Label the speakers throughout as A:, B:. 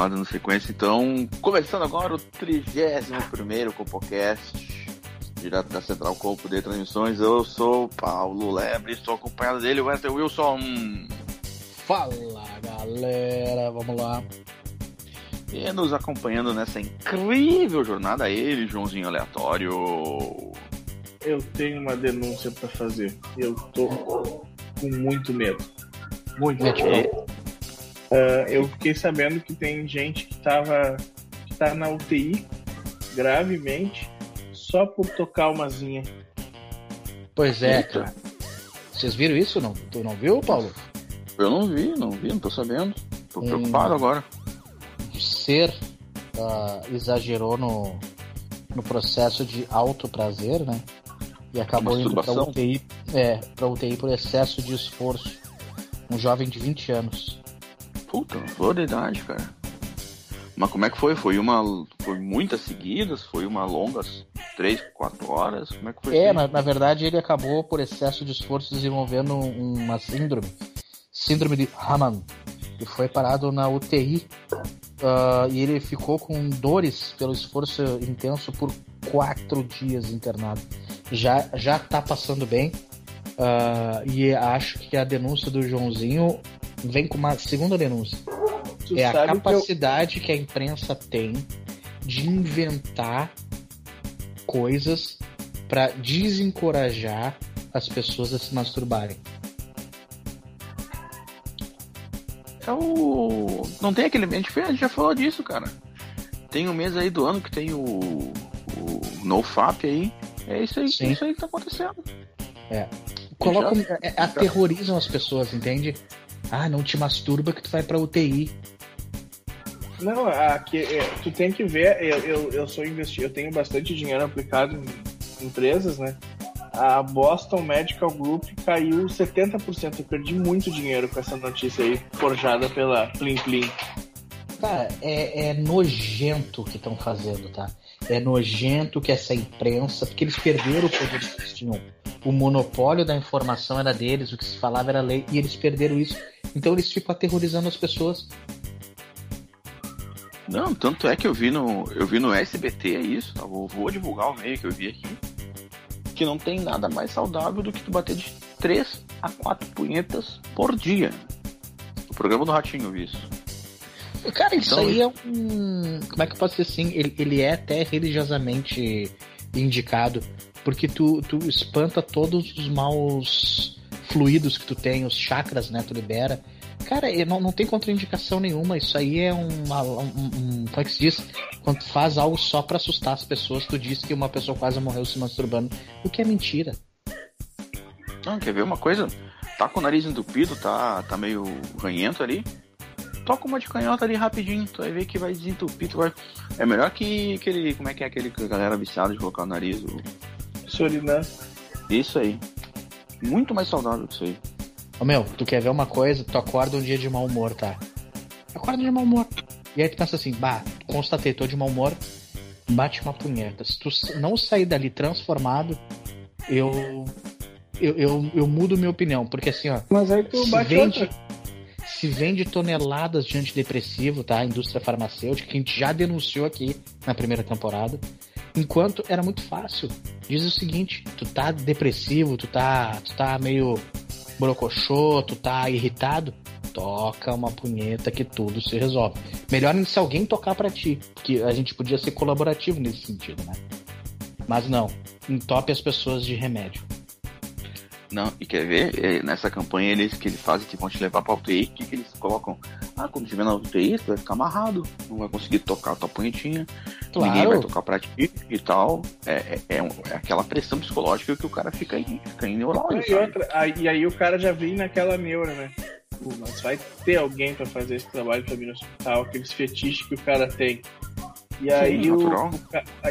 A: Lá dando sequência, então. Começando agora o 31 Compocast, direto da Central Corpo de Transmissões. Eu sou Paulo Lebre, estou acompanhado dele, o Wesley Wilson.
B: Fala galera, vamos lá.
A: E nos acompanhando nessa incrível jornada, ele, Joãozinho Aleatório.
C: Eu tenho uma denúncia para fazer. Eu tô com muito medo. Muito medo. Uh, eu fiquei sabendo que tem gente que tava que tá na UTI gravemente só por tocar uma zinha.
B: Pois é, cara. Vocês viram isso não? Tu não viu, Paulo?
A: Eu não vi, não vi, não tô sabendo. Tô preocupado agora.
B: Ser uh, exagerou no, no processo de alto prazer, né? E acabou indo pra UTI, é, pra UTI por excesso de esforço. Um jovem de 20 anos.
A: Puta, flor da idade, cara. Mas como é que foi? Foi uma. Foi muitas seguidas? Foi uma longa, três, quatro horas? Como é que foi?
B: É, na, na, verdade ele acabou por excesso de esforço desenvolvendo uma síndrome. Síndrome de Haman. E foi parado na UTI. Uh, e ele ficou com dores pelo esforço intenso por quatro dias internado. Já, já tá passando bem. Uh, e acho que a denúncia do Joãozinho vem com uma segunda denúncia. Tu é a capacidade que, eu... que a imprensa tem de inventar coisas para desencorajar as pessoas a se masturbarem.
A: É o. Não tem aquele. A gente já falou disso, cara. Tem um mês aí do ano que tem o. O NoFap aí. É isso aí, Sim. isso aí que tá acontecendo.
B: É. Colocam. Já... É, aterrorizam as pessoas, entende? Ah, não te masturba que tu vai pra UTI.
C: Não, aqui, é, tu tem que ver, eu, eu, eu sou investidor, eu tenho bastante dinheiro aplicado em empresas, né? A Boston Medical Group caiu 70%. Eu perdi muito dinheiro com essa notícia aí, forjada pela Plim Plim.
B: Cara, é, é nojento o que estão fazendo, tá? É nojento que essa imprensa, porque eles perderam o poder que eles tinham. O monopólio da informação era deles, o que se falava era lei, e eles perderam isso. Então eles ficam aterrorizando as pessoas.
A: Não, tanto é que eu vi no, eu vi no SBT é isso, tá? Vou, vou divulgar o meio que eu vi aqui. Que não tem nada mais saudável do que tu bater de 3 a 4 punhetas por dia. O programa do Ratinho eu vi isso.
B: Cara, isso então, aí é um. Como é que eu posso dizer assim? Ele, ele é até religiosamente indicado. Porque tu, tu espanta todos os maus fluidos que tu tem, os chakras, né? Tu libera. Cara, não, não tem contraindicação nenhuma. Isso aí é uma, um, um. Como é que se diz? Quando tu faz algo só para assustar as pessoas, tu diz que uma pessoa quase morreu se masturbando. O que é mentira.
A: Não, quer ver uma coisa? Tá com o nariz entupido, tá, tá meio ranhento ali. Toca uma de canhota ali rapidinho, tu vai ver que vai desentupir, tu vai. É melhor que aquele. Como é que é aquele que a galera viciada de colocar o nariz? O...
C: Surinam.
A: Isso aí muito mais saudável que isso aí.
B: Ô meu, tu quer ver uma coisa? Tu acorda um dia de mau humor, tá? Acorda de mau humor. E aí tu pensa assim, bah, constatei, tô de mau humor, bate uma punheta. Se tu não sair dali transformado, eu. Eu, eu, eu mudo minha opinião, porque assim, ó.
C: Mas aí tu bate vende, outra.
B: Se vende toneladas de antidepressivo, tá? A indústria farmacêutica, que a gente já denunciou aqui na primeira temporada. Enquanto era muito fácil. Diz o seguinte, tu tá depressivo, tu tá, tu tá meio brocochô, tu tá irritado, toca uma punheta que tudo se resolve. Melhor se alguém tocar para ti, porque a gente podia ser colaborativo nesse sentido, né? Mas não, entope as pessoas de remédio.
A: Não, e quer ver? É, nessa campanha eles que eles fazem que vão te levar pra UTI, o que, que eles colocam? Ah, quando estiver na UTI, tu vai ficar amarrado, não vai conseguir tocar a tua punhetinha, claro. ninguém vai tocar pra ti e tal. É, é, é, é aquela pressão psicológica que o cara fica, aí, fica em neurose.
C: E, outra, aí, e aí o cara já vem naquela neura, né? médico, mas vai ter alguém para fazer esse trabalho pra mim no hospital, aqueles fetiches que o cara tem. E aí,
A: Sim,
C: o,
A: natural.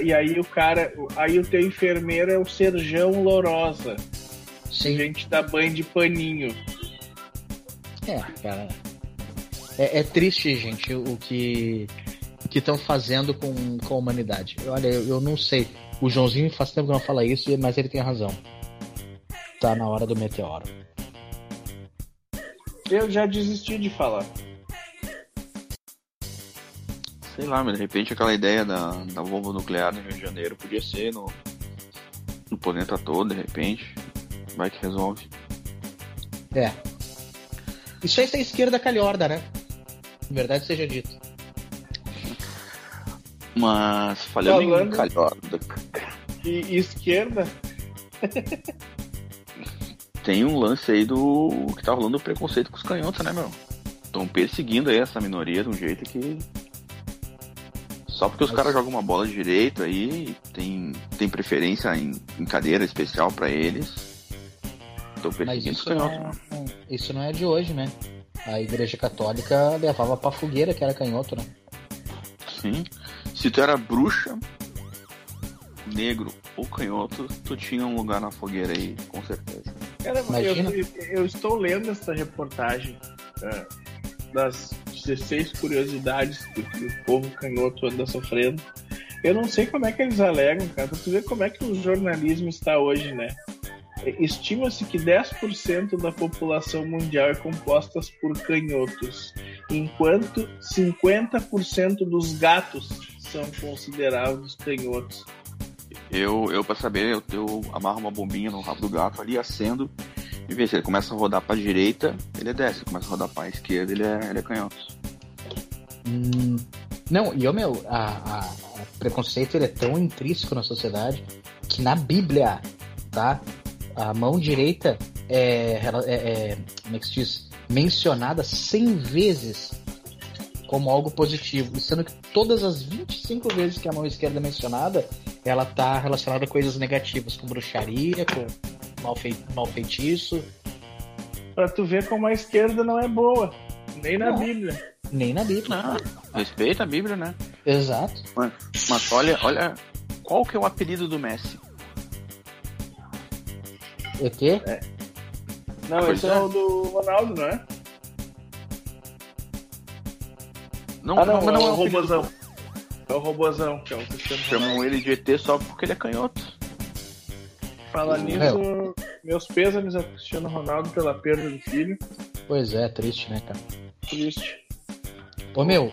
C: e aí o cara, aí o teu enfermeiro é o Serjão Lourosa,
B: Sim.
C: gente dá banho de paninho.
B: É, cara. É, é triste, gente, o que que estão fazendo com, com a humanidade. Olha, eu, eu não sei. O Joãozinho faz tempo que não fala isso, mas ele tem razão. Tá na hora do meteoro.
C: Eu já desisti de falar.
A: Sei lá, mas de repente aquela ideia da, da bomba nuclear no Rio de Janeiro podia ser no, no planeta todo, de repente. Vai que resolve.
B: É. Isso aí é esquerda calhorda, né? Verdade seja dito.
A: Mas falando
C: Falando-
A: em calhorda,
C: E, esquerda,
A: tem um lance aí do. que tá rolando do preconceito com os canhotos, né, meu? Estão perseguindo aí essa minoria de um jeito que. Só porque os
B: Mas-
A: caras jogam uma bola direito aí, tem, tem preferência em, em cadeira especial pra eles.
B: Isso não, é, isso não é de hoje, né? A igreja católica levava pra fogueira que era canhoto, né?
A: Sim. Se tu era bruxa, negro ou canhoto, tu tinha um lugar na fogueira aí, com certeza.
C: Cara, eu,
B: Imagina.
C: eu- eu estou lendo essa reportagem é, das 16 curiosidades que, que o povo canhoto anda sofrendo. Eu não sei como é que eles alegam, cara, pra tu ver como é que o jornalismo está hoje, né? Estima-se que 10% da população mundial é composta por canhotos, enquanto 50% dos gatos são considerados canhotos.
A: Eu, eu pra saber, eu, eu amarro uma bombinha no rabo do gato ali, acendo, e se ele começa a rodar pra direita, ele é desce. Se começa a rodar pra esquerda, ele é, ele é canhoto.
B: Hum, não, e o meu, a, a- a preconceito ele é tão intrínseco na sociedade que na Bíblia, tá? A mão direita é, ela- é, é como é que se diz? Mencionada 100 vezes como algo positivo, sendo que todas as 25 vezes que a mão esquerda é mencionada, ela tá relacionada a coisas negativas, com bruxaria, com malfei, malfeitiço,
C: Pra tu ver como a esquerda não é boa, nem na
B: Não.
C: Bíblia.
B: nem na Bíblia.
A: Não, respeita a Bíblia, né?
B: Exato.
A: Mas, mas olha, olha, qual que é o apelido do Messi?
B: O quê?
C: Não,
A: Pois
C: esse é.
A: é.
C: o do Ronaldo, não é?
A: Não,
C: Ah, não,
A: mas
C: é
A: não
C: o
A: é o.
C: Robozão. É o Robozão, que é o Cristiano.
A: Chamam ele de ET só porque ele é canhoto.
C: Fala
A: Meu.
C: nisso, meus pêsames ao Cristiano Ronaldo pela perda do filho.
B: Pois é, triste, né, cara?
C: Triste.
B: Ô meu,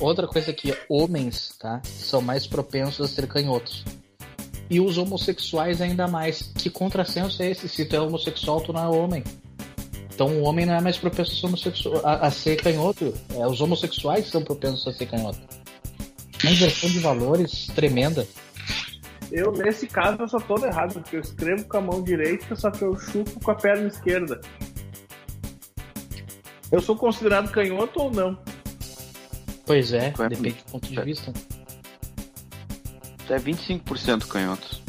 B: outra coisa que homens, tá? São mais propensos a ser canhotos. E os homossexuais ainda mais. Que contrassenso é esse? Se tu é homossexual, tu não é homem. Então o homem não é mais propenso a a, a ser canhoto. É, os homossexuais são propensos a ser canhoto. Uma inversão de valores tremenda.
C: Eu, nesse caso, eu só tô errado, porque eu escrevo com a mão direita, só que eu chupo com a perna esquerda. Eu sou considerado canhoto ou não?
B: Pois é, depende do ponto de vista.
A: Tu é 25% canhoto.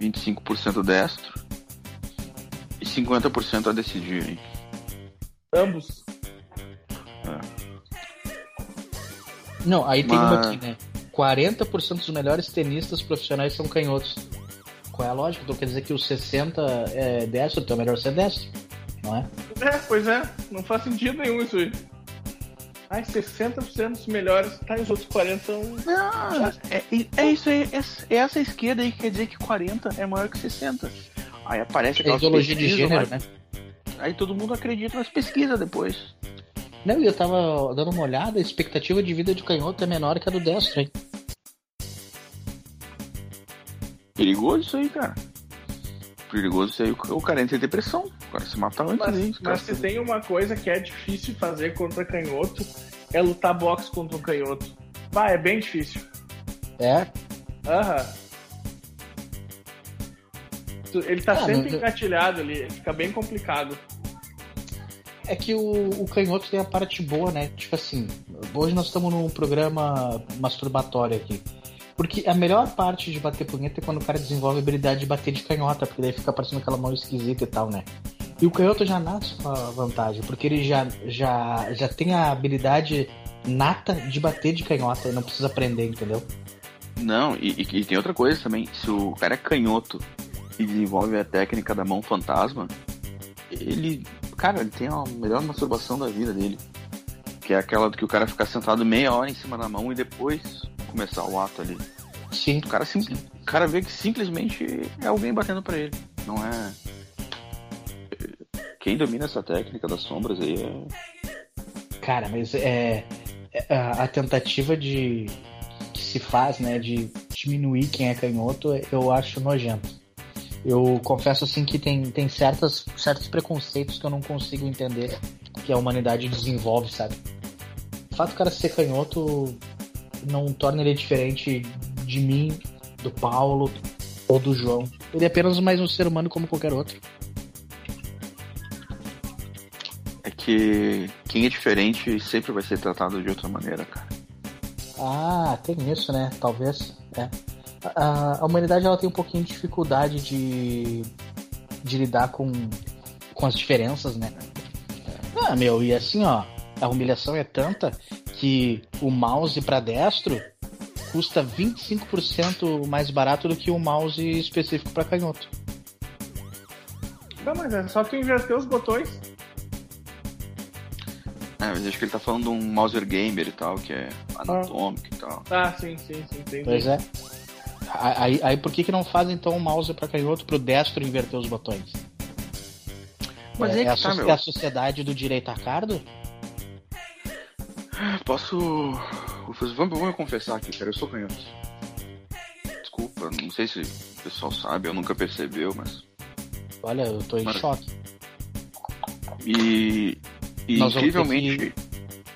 A: 25% destro. E 50% a decidir, hein?
C: Ambos.
B: Não, aí tem
A: Mas-
B: uma aqui, né? 40% dos melhores tenistas profissionais são canhotos. Qual é a lógica? Então quer dizer que os 60 é destro, então é melhor ser destro, não é?
C: É, pois é, não faz sentido nenhum isso aí. Ai, 60% dos melhores, tá, e os outros 40 são.
A: Não, é, é isso aí. É, é essa esquerda aí que quer dizer que 40 é maior que 60. Aí aparece
B: É
A: aquelas
B: ideologia de gênero, né?
A: Aí todo mundo acredita nas pesquisas depois.
B: Não, e eu tava dando uma olhada, a expectativa de vida de canhoto é menor que a do destro, hein?
A: Perigoso isso aí, cara. Perigoso isso aí. O cara entra em depressão. O cara se mata antes
C: Mas,
A: os
C: mas se tem uma coisa que é difícil fazer contra canhoto, é lutar boxe contra um canhoto. Vai, é bem difícil.
B: É,
C: Aham. Ele tá
B: Ah,
C: sempre
B: não-
C: engatilhado ali, fica bem complicado.
B: é que o, o canhoto tem a parte boa, né? Tipo assim, hoje nós estamos num programa masturbatório aqui. Porque a melhor parte de bater punheta é quando o cara desenvolve a habilidade de bater de canhota, porque daí fica parecendo aquela mão esquisita e tal, né? E o canhoto já nasce com a vantagem, porque ele já, já, já tem a habilidade nata de bater de canhota e não precisa aprender, entendeu?
A: Não, e, e, tem outra coisa também. Se o cara é canhoto e desenvolve a técnica da mão fantasma, ele. Cara, ele tem a melhor masturbação da vida dele. Que é aquela do que o cara ficar sentado meia hora em cima da mão e depois começar o ato ali.
B: Sim.
A: O cara, sim, o cara vê que simplesmente é alguém batendo pra ele. Não é. Quem domina essa técnica das sombras aí é.
B: Cara, mas é. é a, a tentativa de. que se faz, né, de diminuir quem é canhoto, eu acho nojento. Eu confesso assim que tem, tem certas, certos preconceitos que eu não consigo entender que a humanidade desenvolve, sabe? O fato do cara ser canhoto não torna ele diferente de mim, do Paulo ou do João. Ele é apenas mais um ser humano como qualquer outro.
A: É que quem é diferente sempre vai ser tratado de outra maneira, cara.
B: Ah, tem isso, né? Talvez. É. A, a humanidade ela tem um pouquinho de dificuldade de, de lidar com, com as diferenças, né? Ah, meu, e assim, ó, a humilhação é tanta que o mouse para destro custa 25% mais barato do que o mouse específico para canhoto.
C: Não, mas é só tu inverter os botões.
A: É, mas acho que ele tá falando de um Mouser Gamer e tal, que é anatômico e tal.
C: Ah, sim, sim, sim, entendi.
B: Pois é. Aí, aí por que, que não faz então um mouse para canhoto pro destro inverter os botões?
A: Mas
B: é,
A: é,
B: é, a,
A: que tá, meu.
B: é a sociedade do direito a cardo?
A: Posso. Vamos, vamos confessar aqui, cara. Eu sou canhoto. Desculpa, não sei se o pessoal sabe, eu nunca percebeu, mas.
B: Olha, eu tô em
A: Mano.
B: choque.
A: E. E
B: Nós vamos ter
A: incrivelmente.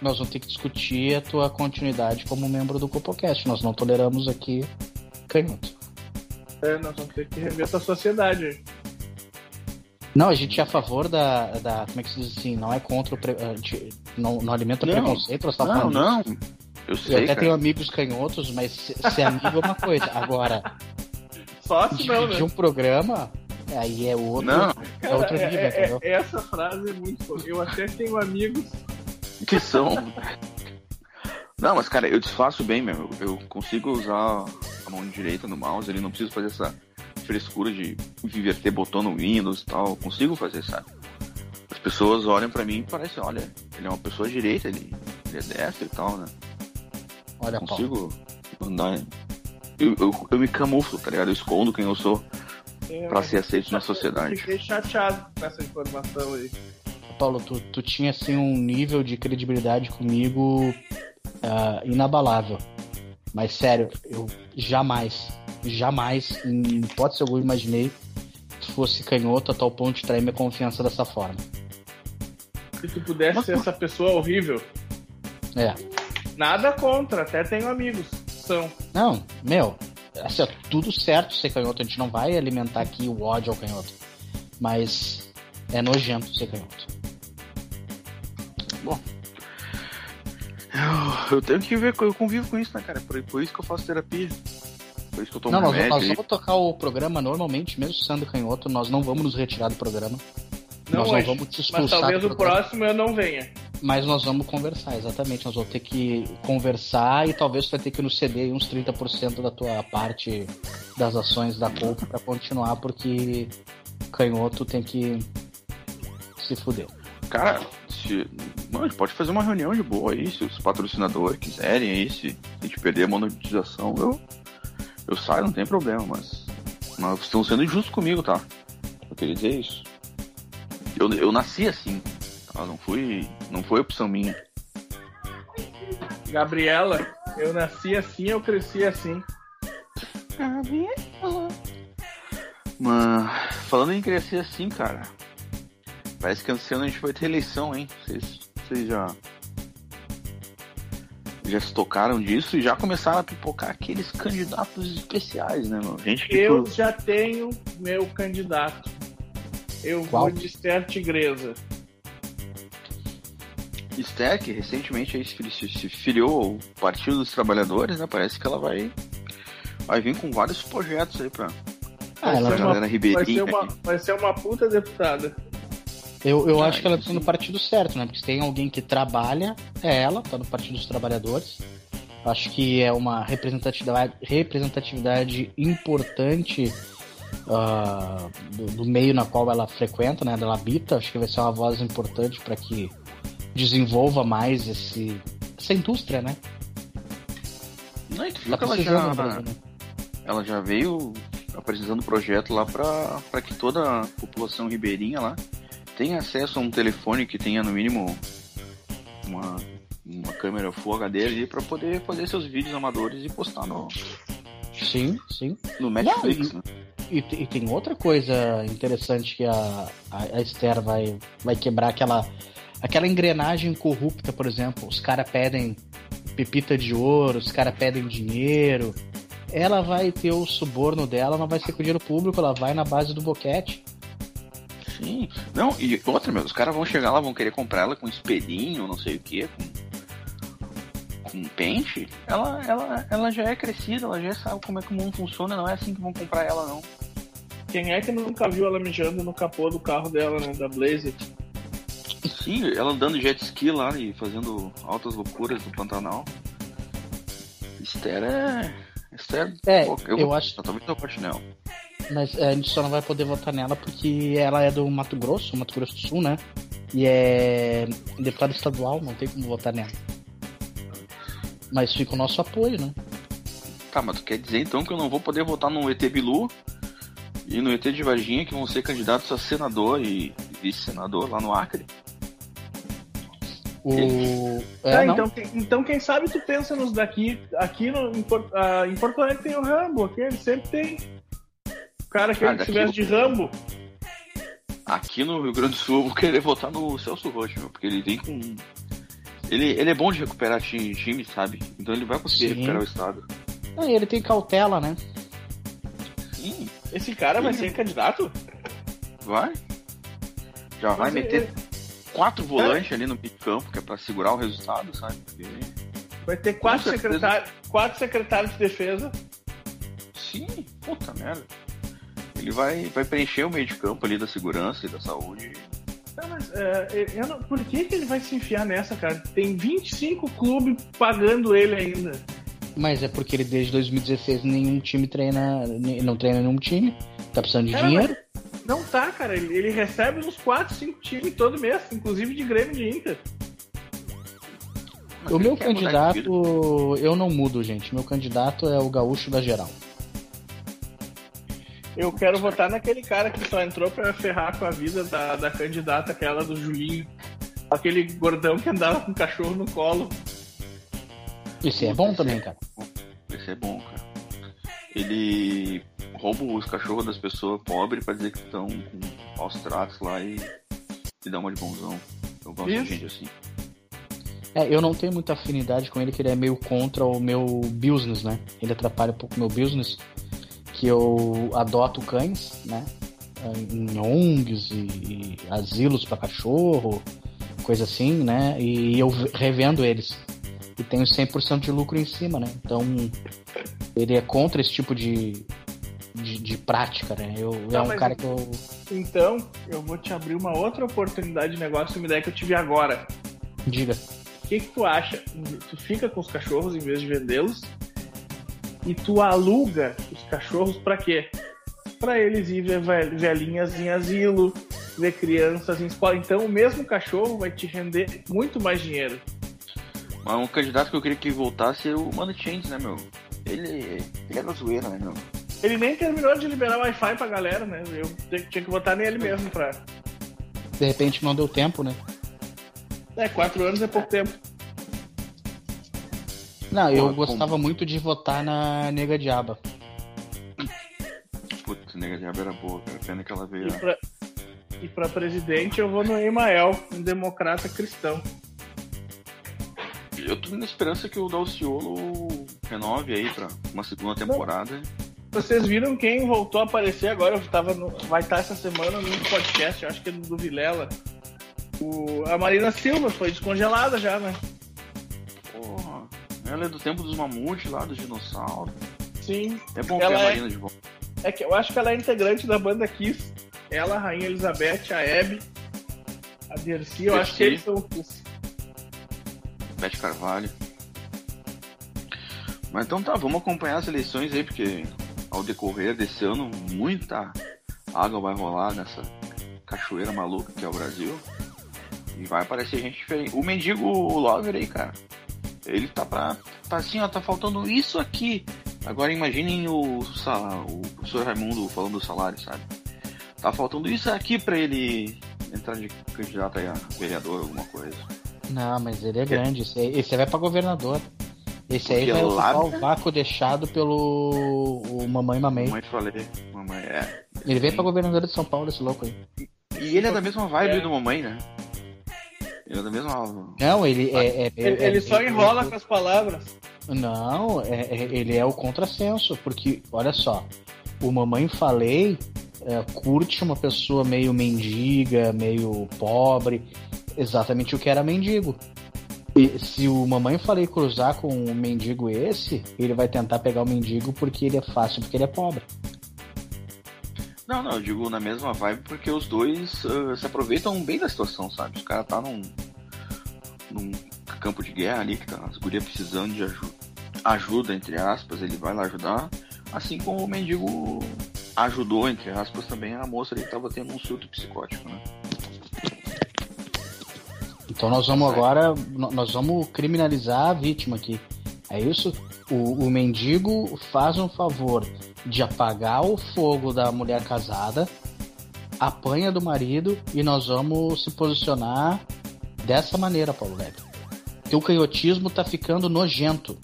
B: Nós vamos ter que discutir a tua continuidade como membro do Copocast. Nós não toleramos aqui canhoto.
C: É, nós vamos ter que rever essa sociedade.
B: Não, a gente é a favor da. da como é que se diz assim? Não é contra o. Pre, não, não alimenta
A: Não.
B: preconceito, nós tá
A: Não,
B: falando
A: não.
B: disso.
A: Eu
B: Eu
A: sei,
B: até
A: cara.
B: tenho amigos canhotos, mas se- ser amigo é uma coisa. Agora,
C: Sócio não,
B: dividir
C: né?
B: um programa, aí é outro.
A: Não,
B: é outro
C: Cara,
B: nível,
C: é- é-
B: entendeu?
C: essa frase é muito. Eu até tenho amigos.
A: que são. Não, mas cara, eu desfaço bem mesmo. Eu consigo usar a mão direita no mouse, ele não preciso fazer essa frescura de inverter botão no Windows e tal. Eu consigo fazer, sabe? As pessoas olham pra mim e parecem, olha, ele é uma pessoa direita, ele, ele é destro e tal, né?
B: Olha, Paulo.
A: consigo andar. Eu, eu, eu me camuflo, tá ligado? Eu escondo quem eu sou
C: É,
A: pra ser aceito na sociedade.
C: Fiquei chateado com essa informação aí.
B: Paulo, tu, tu tinha assim um nível de credibilidade comigo ah, inabalável. Mas sério, eu jamais, jamais, em hipótese alguma, imaginei que tu fosse canhoto a tal ponto de trair minha confiança dessa forma.
C: Se tu pudesse ser essa pessoa horrível.
B: É.
C: Nada contra, até tenho amigos. São.
B: Não, meu, assim, ó, tudo certo ser canhoto, a gente não vai alimentar aqui o ódio ao canhoto. Mas é nojento ser canhoto.
A: Eu, eu tenho que ver, eu convivo com isso, né, cara? Por, por isso que eu faço terapia. Por isso que eu tomo
B: Não, nós,
A: remédio.
B: nós vamos tocar o programa normalmente, mesmo sendo canhoto, nós não vamos nos retirar do programa.
C: Não
B: nós não
C: hoje,
B: vamos te
C: Mas
B: expulsar
C: talvez
B: do
C: o próximo eu não venha.
B: Mas nós vamos conversar, exatamente. Nós vamos ter que conversar e talvez tu vai ter que nos ceder uns 30% da tua parte das ações da Copa pra continuar, porque canhoto tem que se fuder.
A: Cara, se, mano, a gente pode fazer uma reunião de boa aí, se os patrocinadores quiserem aí, se a gente perder a monetização, eu, eu saio, não tem problema, mas, mas estão sendo injustos comigo, tá? Eu queria dizer isso. Eu, eu nasci assim, tá? Não fui. Não foi opção minha.
C: Gabriela, eu nasci assim, eu cresci assim.
A: Mas falando em crescer assim, cara. Parece que esse ano a gente vai ter eleição, hein? Vocês, vocês já. Já se tocaram disso e já começaram a pipocar aqueles candidatos especiais, né, meu? Gente que.
C: Eu
A: por-
C: já tenho meu candidato. Eu
B: Qual?
C: vou de Esther Tigresa.
A: Esther, que recentemente aí se, se, se filiou ao Partido dos Trabalhadores, né? Parece que ela vai. Vai vir com vários projetos aí pra.
B: Ah,
C: Vai
B: ela
C: ser
B: já-
C: uma- Vai ser, uma, vai ser uma puta deputada.
B: Eu, eu
A: Ah,
B: acho que ela tá no partido certo, né? Porque se tem alguém que trabalha, é ela, tá no Partido dos Trabalhadores. Acho que é uma representatividade, representatividade importante ah, do, do meio na qual ela frequenta, né? Ela habita. Acho que vai ser uma voz importante para que desenvolva mais esse, essa indústria, né?
A: Não, e tu
B: Tá
A: que ela já,
B: Brasil, né?
A: ela já veio apresentando projeto lá pra, pra que toda a população ribeirinha lá tenha acesso a um telefone que tenha no mínimo uma, uma câmera Full HD ali pra poder fazer seus vídeos amadores e postar no,
B: Sim, sim.
A: no Netflix, né?
B: E, e tem outra coisa interessante que a, a, a Esther vai, vai quebrar aquela, aquela engrenagem corrupta, por exemplo. Os caras pedem pepita de ouro, os caras pedem dinheiro. Ela vai ter o suborno dela, não vai ser com dinheiro público, ela vai na base do boquete.
A: Sim. Não, e outra, meu, os caras vão chegar lá, vão querer comprar ela com espelhinho, não sei o que, com, com pente. Ela, ela, ela já é crescida, ela já sabe como é que o mundo funciona, não é assim que vão comprar ela, não.
C: Quem é que nunca viu ela mijando no capô do carro dela, né? Da Blazer?
A: Sim, ela andando jet ski lá e fazendo altas loucuras no Pantanal. Esther é. Esther.
B: É,
A: pô,
B: eu acho-
A: Talvez eu vote nela.
B: Mas é, a gente só não vai poder votar nela porque ela é do Mato Grosso, Mato Grosso do Sul, né? E é deputada estadual, não tem como votar nela. Mas fica o nosso apoio, né?
A: Tá, mas tu quer dizer então que eu não vou poder votar no ET Bilu e no ET de Varginha que vão ser candidatos a senador e vice-senador lá no Acre?
B: O. É,
C: tá, então, quem- então quem sabe tu pensa nos daqui. Aqui no, em, Por- ah, em Porto Alegre tem o Rambo, aquele sempre tem. O cara que
A: Ah,
C: ele tivesse de Rambo.
A: Aqui no Rio Grande do Sul eu vou querer votar no Celso Rocha, meu, porque ele vem com. Ele, ele é bom de recuperar ti- time, sabe? Então ele vai conseguir
B: Sim.
A: recuperar o estado.
B: Ah, e ele tem cautela, né?
A: Sim,
C: Esse cara vai
A: Sim.
C: ser candidato?
A: vai. Já vai
C: Mas
A: meter
C: ele-
A: quatro volantes ali no meio de campo, que é pra segurar o resultado, sabe? Porque-
C: Vai ter quatro secretários, quatro secretários de defesa.
A: Sim, puta merda. Ele vai, vai preencher o meio de campo ali da segurança e da saúde.
C: Não, mas eu não- por que, que ele vai se enfiar nessa, cara? Tem 25 clubes pagando ele ainda.
B: Mas é porque ele desde 2016 nenhum time treina. Não treina nenhum time. Tá precisando de
C: É,
B: dinheiro.
C: Não tá, cara. Ele, ele recebe uns 4, 5 times todo mês, inclusive de Grêmio de Inter.
A: Mas
B: O meu candidato, eu não mudo, gente. Meu candidato é o gaúcho da geral.
C: Eu quero votar naquele cara que só entrou pra ferrar com a vida da, da candidata, aquela do Julinho. Aquele gordão que andava com o cachorro no colo.
B: Isso é bom também, cara.
A: Esse é bom, cara. Ele rouba os cachorros das pessoas pobres pra dizer que estão com maus tratos lá e, e dá uma de bonzão. Eu gosto
C: Isso.
A: de gente assim.
B: É, eu não tenho muita afinidade com ele, que ele é meio contra o meu business, né? Ele atrapalha um pouco o meu business, que eu adoto cães, né? Em ONGs e, e asilos para cachorro, coisa assim, né? E eu revendo eles. E tenho 100% de lucro em cima, né? Então, ele é contra esse tipo de, de, de prática, né? Eu,
C: Tá,
B: é um cara que eu...
C: Então, eu vou te abrir uma outra oportunidade de negócio, uma ideia que eu tive agora.
B: Diga.
C: O que, que tu acha? Tu fica com os cachorros em vez de vendê-los e tu aluga os cachorros pra quê? Pra eles ir ver vel- velhinhas em asilo, ver crianças em escola. Então o mesmo cachorro vai te render muito mais dinheiro.
A: Mas um candidato que eu queria que voltasse é o Mano Chains, né, meu? Ele, ele é da zoeira, né, meu?
C: Ele nem terminou de liberar Wi-Fi pra galera, né? Eu tinha que votar nele mesmo pra.
B: De repente não deu tempo, né?
C: É, quatro anos é pouco tempo.
B: Não, eu gostava muito de votar na Nega Diaba.
A: Putz, nega diabo era boa, cara. Pena que ela veio.
C: E pra, e pra presidente eu vou no Emael, um democrata cristão.
A: Eu tô na esperança que o Dalciolo renove aí pra uma segunda temporada.
C: Vocês viram quem voltou a aparecer agora? Eu tava no- vai estar essa semana no podcast, eu acho que é do Vilela. O, a Marina Silva foi descongelada já, né?
A: Ela é do tempo dos mamutes lá, dos dinossauros.
C: Sim.
A: É bom
C: Ela
A: ter a
C: é-
A: Marina de volta.
C: É que eu acho que ela é integrante da banda Kiss. Ela, a Rainha Elizabeth, a Abby A Dercy, eu acho que eles são os.
A: Bete Carvalho. Mas então tá, vamos acompanhar as eleições aí, porque ao decorrer desse ano, muita água vai rolar nessa cachoeira maluca que é o Brasil. E vai aparecer gente diferente. O mendigo Lover aí, cara. Ele tá pra. Tá assim, ó, tá faltando isso aqui. Agora imaginem o, o professor Raimundo falando do salário, sabe? Tá faltando isso aqui pra ele entrar de candidato aí a vereador, alguma coisa.
B: Não, mas ele é grande. Esse aí, esse aí vai pra governador. Esse aí vai ocupar o vácuo deixado pelo o Mamãe Mamãe.
A: Mamãe falei. Mamãe, é.
B: Ele vem pra governador de São Paulo, esse louco aí.
A: E ele é da mesma vibe é. do Mamãe, né? Ele é da mesma.
B: Não, ele é. é,
C: é ele, ele só enrola com as palavras.
B: Não, ele é o contrassenso, porque, olha só, o Mamãe Falei curte uma pessoa meio mendiga, meio pobre, exatamente o que era mendigo. E se o Mamãe Falei cruzar com um mendigo esse, ele vai tentar pegar o mendigo porque ele é fácil, porque ele é pobre.
A: Não, não, eu digo na mesma vibe porque os dois uh, se aproveitam bem da situação, sabe? Os caras tá num, num campo de guerra ali, que tá as gurias precisando de ajuda, ajuda, entre aspas, ele vai lá ajudar. Assim como o mendigo ajudou, entre aspas, também a moça ali que tava tendo um surto psicótico, né?
B: Então nós vamos agora, nós vamos criminalizar a vítima aqui. É isso? O, o mendigo faz um favor de apagar o fogo da mulher casada, apanha do marido e nós vamos se posicionar dessa maneira, Paulo Leve. Porque o canhotismo tá ficando nojento.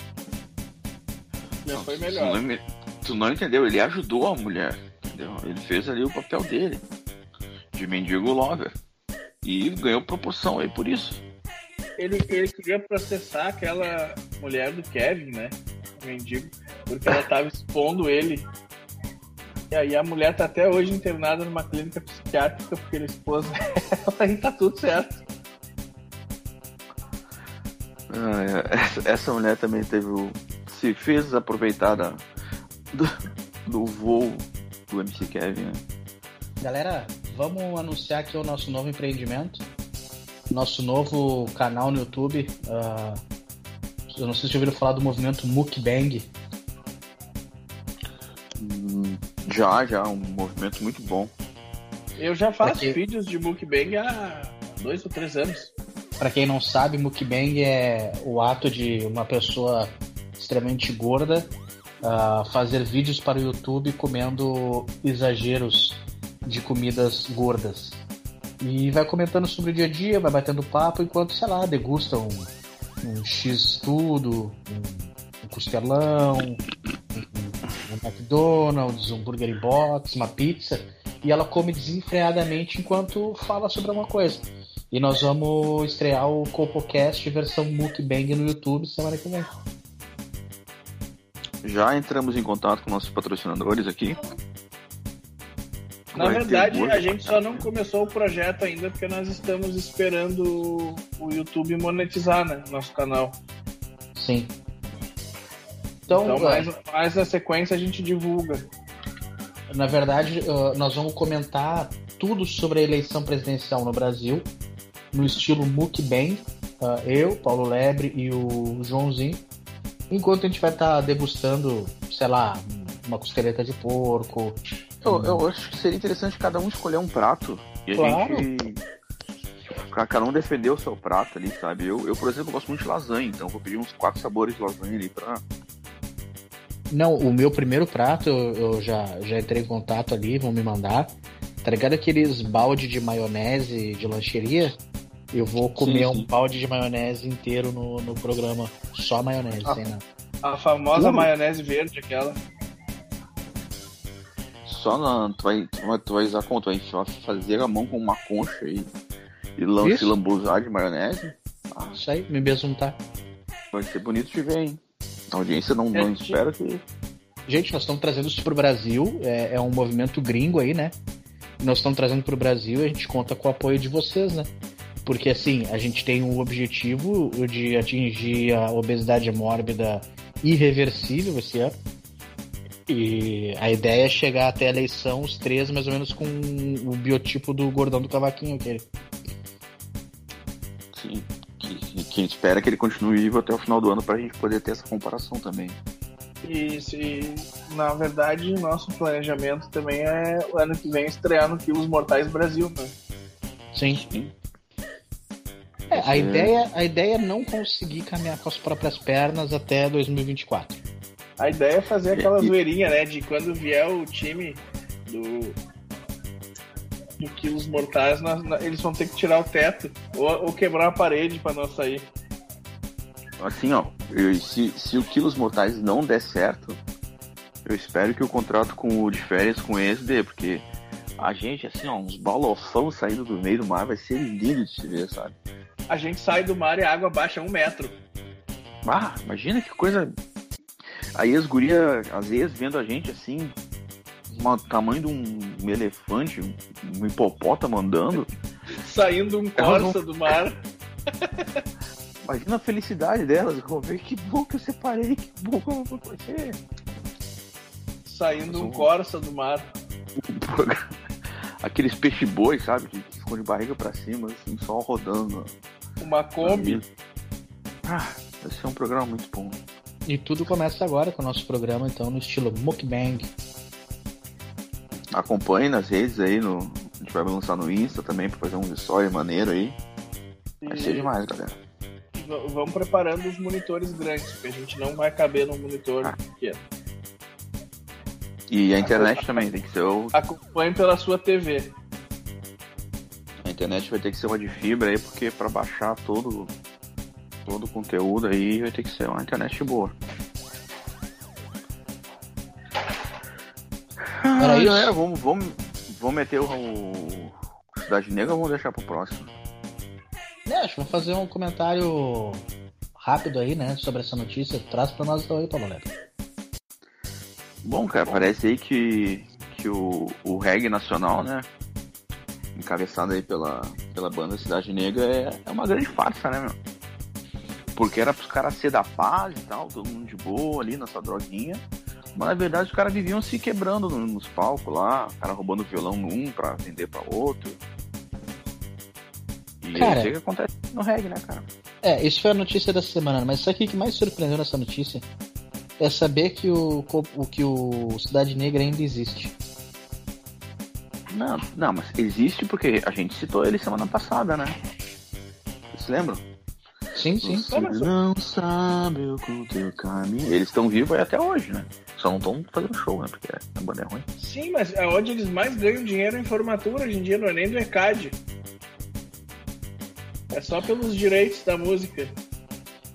C: Já foi melhor.
A: Tu não, tu não entendeu, ele ajudou a mulher, entendeu? Ele fez ali o papel dele, de mendigo lover. E ganhou proporção aí por isso.
C: Ele, ele queria processar aquela mulher do Kevin, né? Mendigo, porque ela tava expondo ele. E aí a mulher tá até hoje internada numa clínica psiquiátrica porque ele expôs ela e tá tudo certo.
A: Ah, essa, essa, mulher também teve o. se fez aproveitar da, do, do voo do MC Kevin, né?
B: Galera, vamos anunciar aqui o nosso novo empreendimento. Nosso novo canal no YouTube. Uh, eu não sei se já ouviram falar do movimento Mukbang.
A: Hum, já, já, um movimento muito bom.
C: Eu já faço que... vídeos de Mukbang há dois ou três anos.
B: Para quem não sabe, Mukbang é o ato de uma pessoa extremamente gorda uh, fazer vídeos para o YouTube comendo exageros de comidas gordas. E vai comentando sobre o dia a dia, vai batendo papo enquanto, sei lá, degusta um, um X tudo, um, um costelão, um, um, McDonald's, um Burger Box, uma pizza, e ela come desenfreadamente enquanto fala sobre alguma coisa. E nós vamos estrear o CopoCast versão mukbang no YouTube semana que vem.
A: Já entramos em contato com nossos patrocinadores aqui.
C: Na verdade, a gente só não começou o projeto ainda porque nós estamos esperando o YouTube monetizar, né? Nosso canal.
B: Sim.
C: Então, então mais, mais na sequência a gente divulga.
B: Na verdade, nós vamos comentar tudo sobre a eleição presidencial no Brasil, no estilo mukbang. Eu, Paulo Lebre e o Joãozinho. Enquanto a gente vai estar degustando, sei lá, uma costeleta de porco,
A: eu, eu acho que seria interessante cada um escolher um prato e a claro. gente. Cada um defender o seu prato ali, sabe? Eu, eu, por exemplo, gosto muito de lasanha, então vou pedir uns quatro sabores de lasanha ali pra.
B: Não, o meu primeiro prato, eu, eu já, já entrei em contato ali, vão me mandar. Tá ligado aqueles balde de maionese de lancheria? Eu vou comer sim, sim. um balde de maionese inteiro no, no programa. Só maionese,
C: a,
B: sem nada.
C: A famosa maionese verde, aquela
A: só na. Tu vai, tu vai, usar como? Tu vai fazer a mão com uma concha e, e lam, se lambuzar de maionese?
B: Ah, Isso aí, me besuntar.
A: Vai ser bonito de ver, hein? A audiência não, não é, espera que.
B: Gente, nós estamos trazendo isso pro Brasil. É, é um movimento gringo aí, né? Nós estamos trazendo pro Brasil e a gente conta com o apoio de vocês, né? Porque assim, a gente tem o objetivo de atingir a obesidade mórbida irreversível esse ano. E a ideia é chegar até a eleição, os três, mais ou menos com o biotipo do gordão do cavaquinho aquele.
A: Que espera que ele continue vivo até o final do ano pra gente poder ter essa comparação também.
C: Isso, e na verdade, nosso planejamento também é o ano que vem estrear no Quilos Mortais Brasil, né?
B: Sim.
A: Sim.
B: É, a, ideia, a ideia é não conseguir caminhar com as próprias pernas até 2024.
C: A ideia é fazer aquela zoeirinha, né? De quando vier o time do. do Quilos Mortais, nós- nós- eles vão ter que tirar o teto ou, ou quebrar a parede pra não sair.
A: Assim, ó, eu- se, se o Quilos Mortais não der certo, eu espero que o contrato com o de férias com eles dê, porque a gente, assim, ó, uns balofão saindo do meio do mar vai ser lindo de se ver, sabe?
C: A gente sai do mar e a água baixa um metro.
A: Ah, imagina que coisa. Aí as gurias, às vezes, vendo a gente assim, o tamanho de um, elefante, um, hipopótamo andando,
C: Saindo um Corsa do mar.
A: imagina a felicidade delas. Vão ver que bom que eu separei, que bom que eu vou conhecer.
C: Saindo um
A: um-
C: Corsa do mar.
A: Aqueles peixe-boi, sabe? Que, que ficam de barriga pra cima, assim, só rodando.
C: Uma Kombi.
A: Ah, vai ser um programa muito bom.
B: E tudo começa agora com o nosso programa, então, no estilo mukbang.
A: Acompanhe nas redes aí, no, a gente vai lançar no Insta também pra fazer um story maneiro aí. Vai ser
C: E
A: demais, galera.
C: v- vamos preparando os monitores grandes, porque a gente não vai caber num monitor
A: Ah.
C: pequeno.
A: E a internet também tem que ser o.
C: Acompanhe pela sua TV.
A: A internet vai ter que ser uma de fibra aí, porque pra baixar todo, todo o conteúdo aí vai ter que ser uma internet boa.
B: Era isso?
A: galera, vamos, vamos, vamos meter o, o Cidade Negra ou vamos deixar pro próximo?
B: É, acho que vou fazer um comentário rápido aí, né, sobre essa notícia. Traz pra nós então aí, Paulo Neto.
A: Bom, cara, parece aí que, que o, o reggae nacional, né? Encabeçado aí pela, pela banda Cidade Negra, é, é uma grande farsa, né, meu? Porque era pros caras ser da paz e tal, todo mundo de boa ali nessa droguinha. Mas na verdade os caras viviam se quebrando no- nos palcos lá, o cara roubando violão num pra vender pra outro. E
B: Cara.
A: é isso aí que acontece no reggae, né, cara?
B: É, isso foi a notícia da semana, mas sabe o que mais surpreendeu nessa notícia? É saber que o, o que o Cidade Negra ainda existe.
A: Não, não, mas existe porque a gente citou ele semana passada, né? Vocês se lembram?
B: Sim, sim.
A: Você não sabe o que teu caminho. Eles estão vivos aí até hoje, né? Só não estão fazendo show, né? Porque a banda é ruim.
C: Sim, mas é onde eles mais ganham dinheiro é em formatura hoje em dia, não é nem do ECAD. É só pelos direitos da música.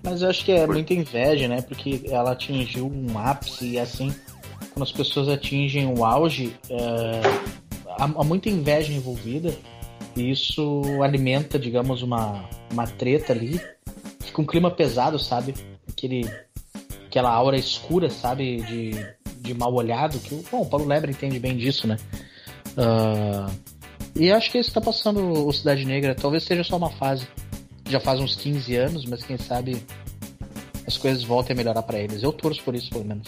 B: Mas eu acho que é muita inveja, né? Porque ela atingiu um ápice e assim, quando as pessoas atingem o auge, é, há, há muita inveja envolvida e isso alimenta, digamos, uma, uma treta ali. Fica um clima pesado, sabe? Aquele, aquela aura escura, sabe? De, de mal olhado. Que, bom, o Paulo Lebre entende bem disso, né? Ah, e acho que isso tá passando o Cidade Negra. Talvez seja só uma fase. Já faz uns 15 anos, mas quem sabe as coisas voltem a melhorar pra eles. Eu torço por isso, pelo menos.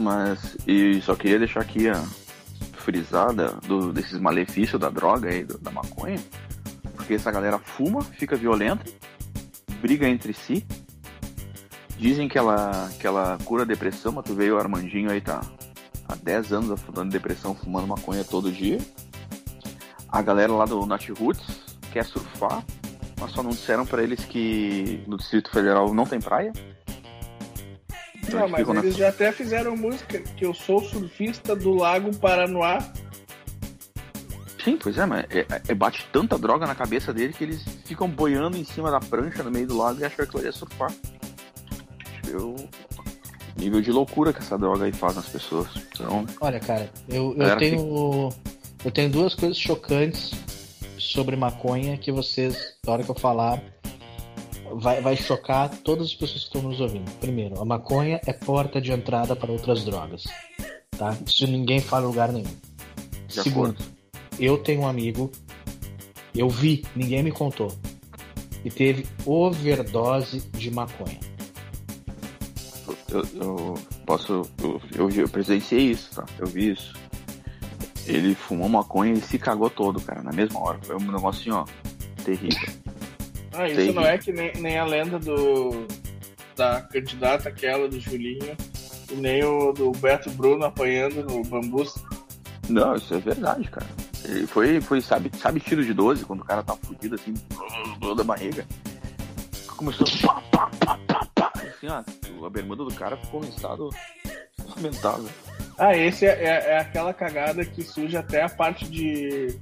A: Mas, e só queria deixar aqui a frisada do, desses malefícios da droga aí, do- da maconha. Porque essa galera fuma, fica violenta, briga entre si. Dizem que ela, que ela cura a depressão, mas tu veio o Armandinho aí, tá há 10 anos afundando depressão, fumando maconha todo dia. A galera lá do Nat Roots quer surfar, mas só não disseram pra eles que no Distrito Federal não tem praia. Então
C: Não,
A: eles
C: mas eles já até fizeram música que eu sou surfista do Lago Paranoá.
A: Sim, pois é, mas é, é- bate tanta droga na cabeça dele que eles ficam boiando em cima da prancha no meio do lago e acham que aquilo ali é surfar. Eu. Nível de loucura que essa droga aí faz nas pessoas. Então,
B: Olha, cara, eu, eu tenho. Eu tenho duas coisas chocantes sobre maconha que vocês, na hora que eu falar, vai, vai chocar todas as pessoas que estão nos ouvindo. Primeiro, a maconha é porta de entrada para outras drogas. Tá? Isso ninguém fala em lugar nenhum.
A: De
B: Segundo, eu tenho um amigo, eu vi, ninguém me contou, e teve overdose de maconha.
A: eu, eu posso. Eu, eu, eu presenciei isso, tá? Eu vi isso. Ele fumou maconha e se cagou todo, cara, na mesma hora. Foi um negocinho, ó, terrível.
C: Ah, isso
A: Tem.
C: não é que nem, nem a lenda do da candidata aquela do Julinho e nem o do Beto Bruno apanhando no bambus.
A: Não, isso é verdade, cara. Ele foi, foi sabe, sabe tiro de 12, quando o cara tá fudido assim, da barriga. Começou pá, pá, pá, pá, pá. Assim, ó, a bermuda do cara ficou em estado lamentável.
C: Ah, esse é, é, é aquela cagada que suja até a parte de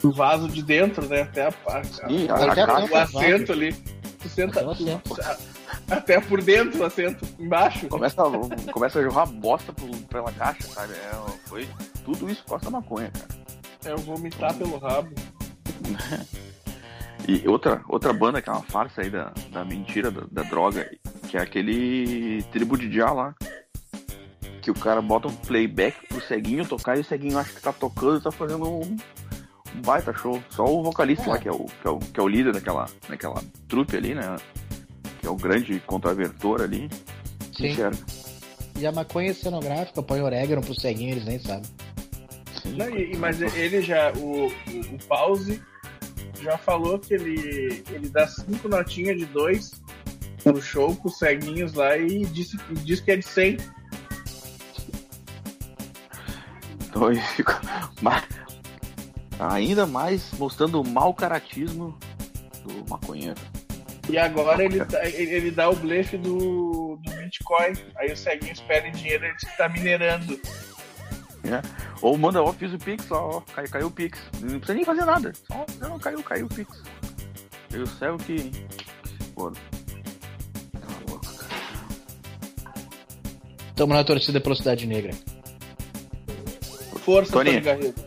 C: do vaso de dentro, né? Até a, a,
A: Sim,
C: a-
A: a- a
C: o assento ali. Tu senta
B: Até
C: por dentro o assento, embaixo.
A: Começa, a- começa a jorrar bosta pro- pela caixa, sabe? É, foi tudo isso costa maconha, cara.
C: É o vomitar pelo rabo.
A: E outra, outra banda que é uma farsa aí da, da mentira, da, da droga, que é aquele Tribo de Já lá. Que o cara bota um playback pro ceguinho tocar e o ceguinho acha que tá tocando e tá fazendo um, um baita show. Só o vocalista
B: É.
A: lá, que é o, que, é o, que é o líder daquela, daquela trupe ali, né? Que é o grande contraventor ali.
B: Sim.
A: Enxerga.
B: E a maconha cenográfica põe orégano pro ceguinho, eles nem sabem.
C: Não, e- e- mas ele já, o, o, o Pause já falou que ele, ele dá cinco notinhas de dois no show pros ceguinhos lá e disse, e diz que é de 100.
A: Então ele mais- ainda mais mostrando o mau caratismo do maconheiro.
C: E agora ele, tá- ele, dá o blefe do, do Bitcoin. Aí os ceguinhos pedem dinheiro, ele diz que tá minerando.
A: Ou manda, ó, fiz o Pix, ó, ó, caiu, caiu o Pix. Não precisa nem fazer nada. Só, não, caiu, caiu o Pix. O céu que. foda. Tá louco, cara.
B: Tamo na torcida pela Cidade Negra.
C: Força,
A: Tony.
C: Tony Garrido.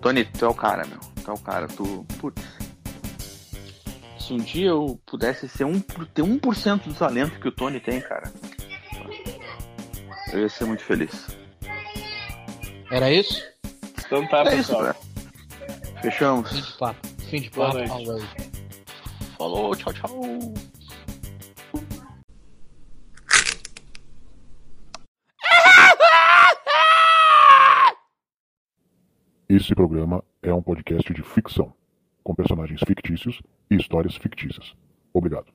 A: Tony, tu é o cara, meu. Tu é o cara. Tu. Putz. Se um dia eu pudesse ser um, ter 1% do talento que o Tony tem, cara. Eu ia ser muito feliz.
B: Era isso?
C: Então tá,
A: É isso,
C: pessoal.
A: cara. Fechamos.
B: Fim de papo. Fim de papo.
A: Falou, tchau, tchau.
D: Esse programa é um podcast de ficção, com personagens fictícios e histórias fictícias. Obrigado.